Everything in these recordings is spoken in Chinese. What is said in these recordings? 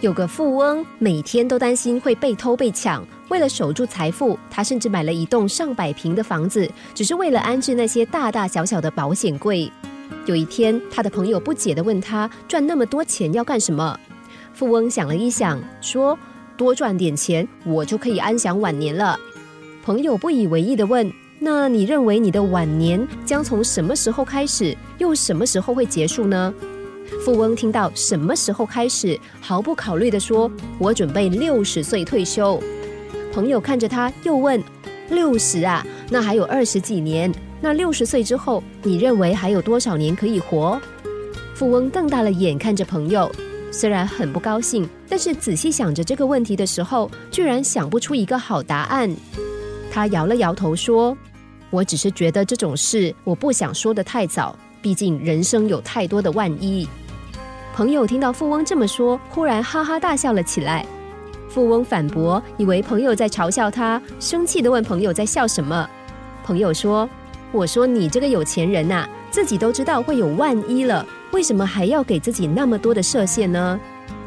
有个富翁每天都担心会被偷被抢，为了守住财富，他甚至买了一栋上百平的房子，只是为了安置那些大大小小的保险柜。有一天，他的朋友不解地问他：“赚那么多钱要干什么？”富翁想了一想，说：“多赚点钱，我就可以安享晚年了。”朋友不以为意地问：“那你认为你的晚年将从什么时候开始，又什么时候会结束呢？”富翁听到什么时候开始，毫不考虑地说：“我准备六十岁退休。”朋友看着他，又问：“六十啊？那还有二十几年？那六十岁之后，你认为还有多少年可以活？”富翁瞪大了眼看着朋友，虽然很不高兴，但是仔细想着这个问题的时候，居然想不出一个好答案。他摇了摇头说：“我只是觉得这种事，我不想说的太早。毕竟人生有太多的万一。”朋友听到富翁这么说，忽然哈哈大笑了起来。富翁反驳，以为朋友在嘲笑他，生气的问朋友在笑什么。朋友说：“我说你这个有钱人呐，自己都知道会有万一了，为什么还要给自己那么多的设限呢？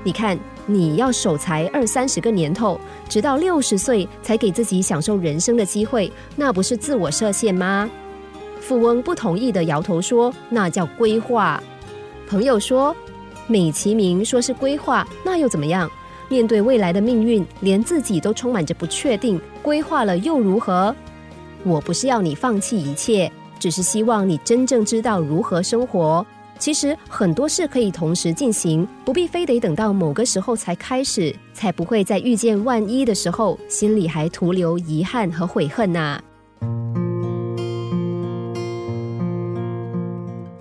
你看，你要守财二三十个年头，直到六十岁才给自己享受人生的机会，那不是自我设限吗？”富翁不同意的摇头说：“那叫规划。”朋友说。美其名说是规划，那又怎么样？面对未来的命运，连自己都充满着不确定，规划了又如何？我不是要你放弃一切，只是希望你真正知道如何生活。其实很多事可以同时进行，不必非得等到某个时候才开始，才不会在遇见万一的时候，心里还徒留遗憾和悔恨呐。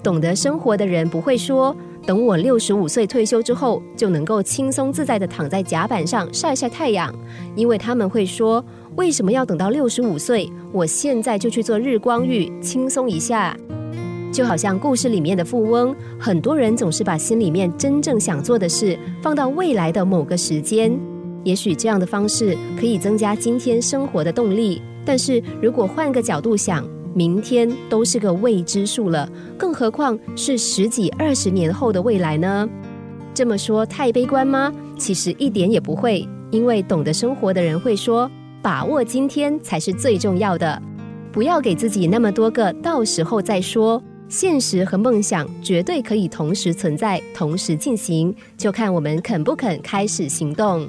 懂得生活的人不会说。等我六十五岁退休之后，就能够轻松自在的躺在甲板上晒晒太阳，因为他们会说：为什么要等到六十五岁？我现在就去做日光浴，轻松一下。就好像故事里面的富翁，很多人总是把心里面真正想做的事放到未来的某个时间，也许这样的方式可以增加今天生活的动力。但是如果换个角度想，明天都是个未知数了，更何况是十几二十年后的未来呢？这么说太悲观吗？其实一点也不会，因为懂得生活的人会说，把握今天才是最重要的。不要给自己那么多个到时候再说，现实和梦想绝对可以同时存在、同时进行，就看我们肯不肯开始行动。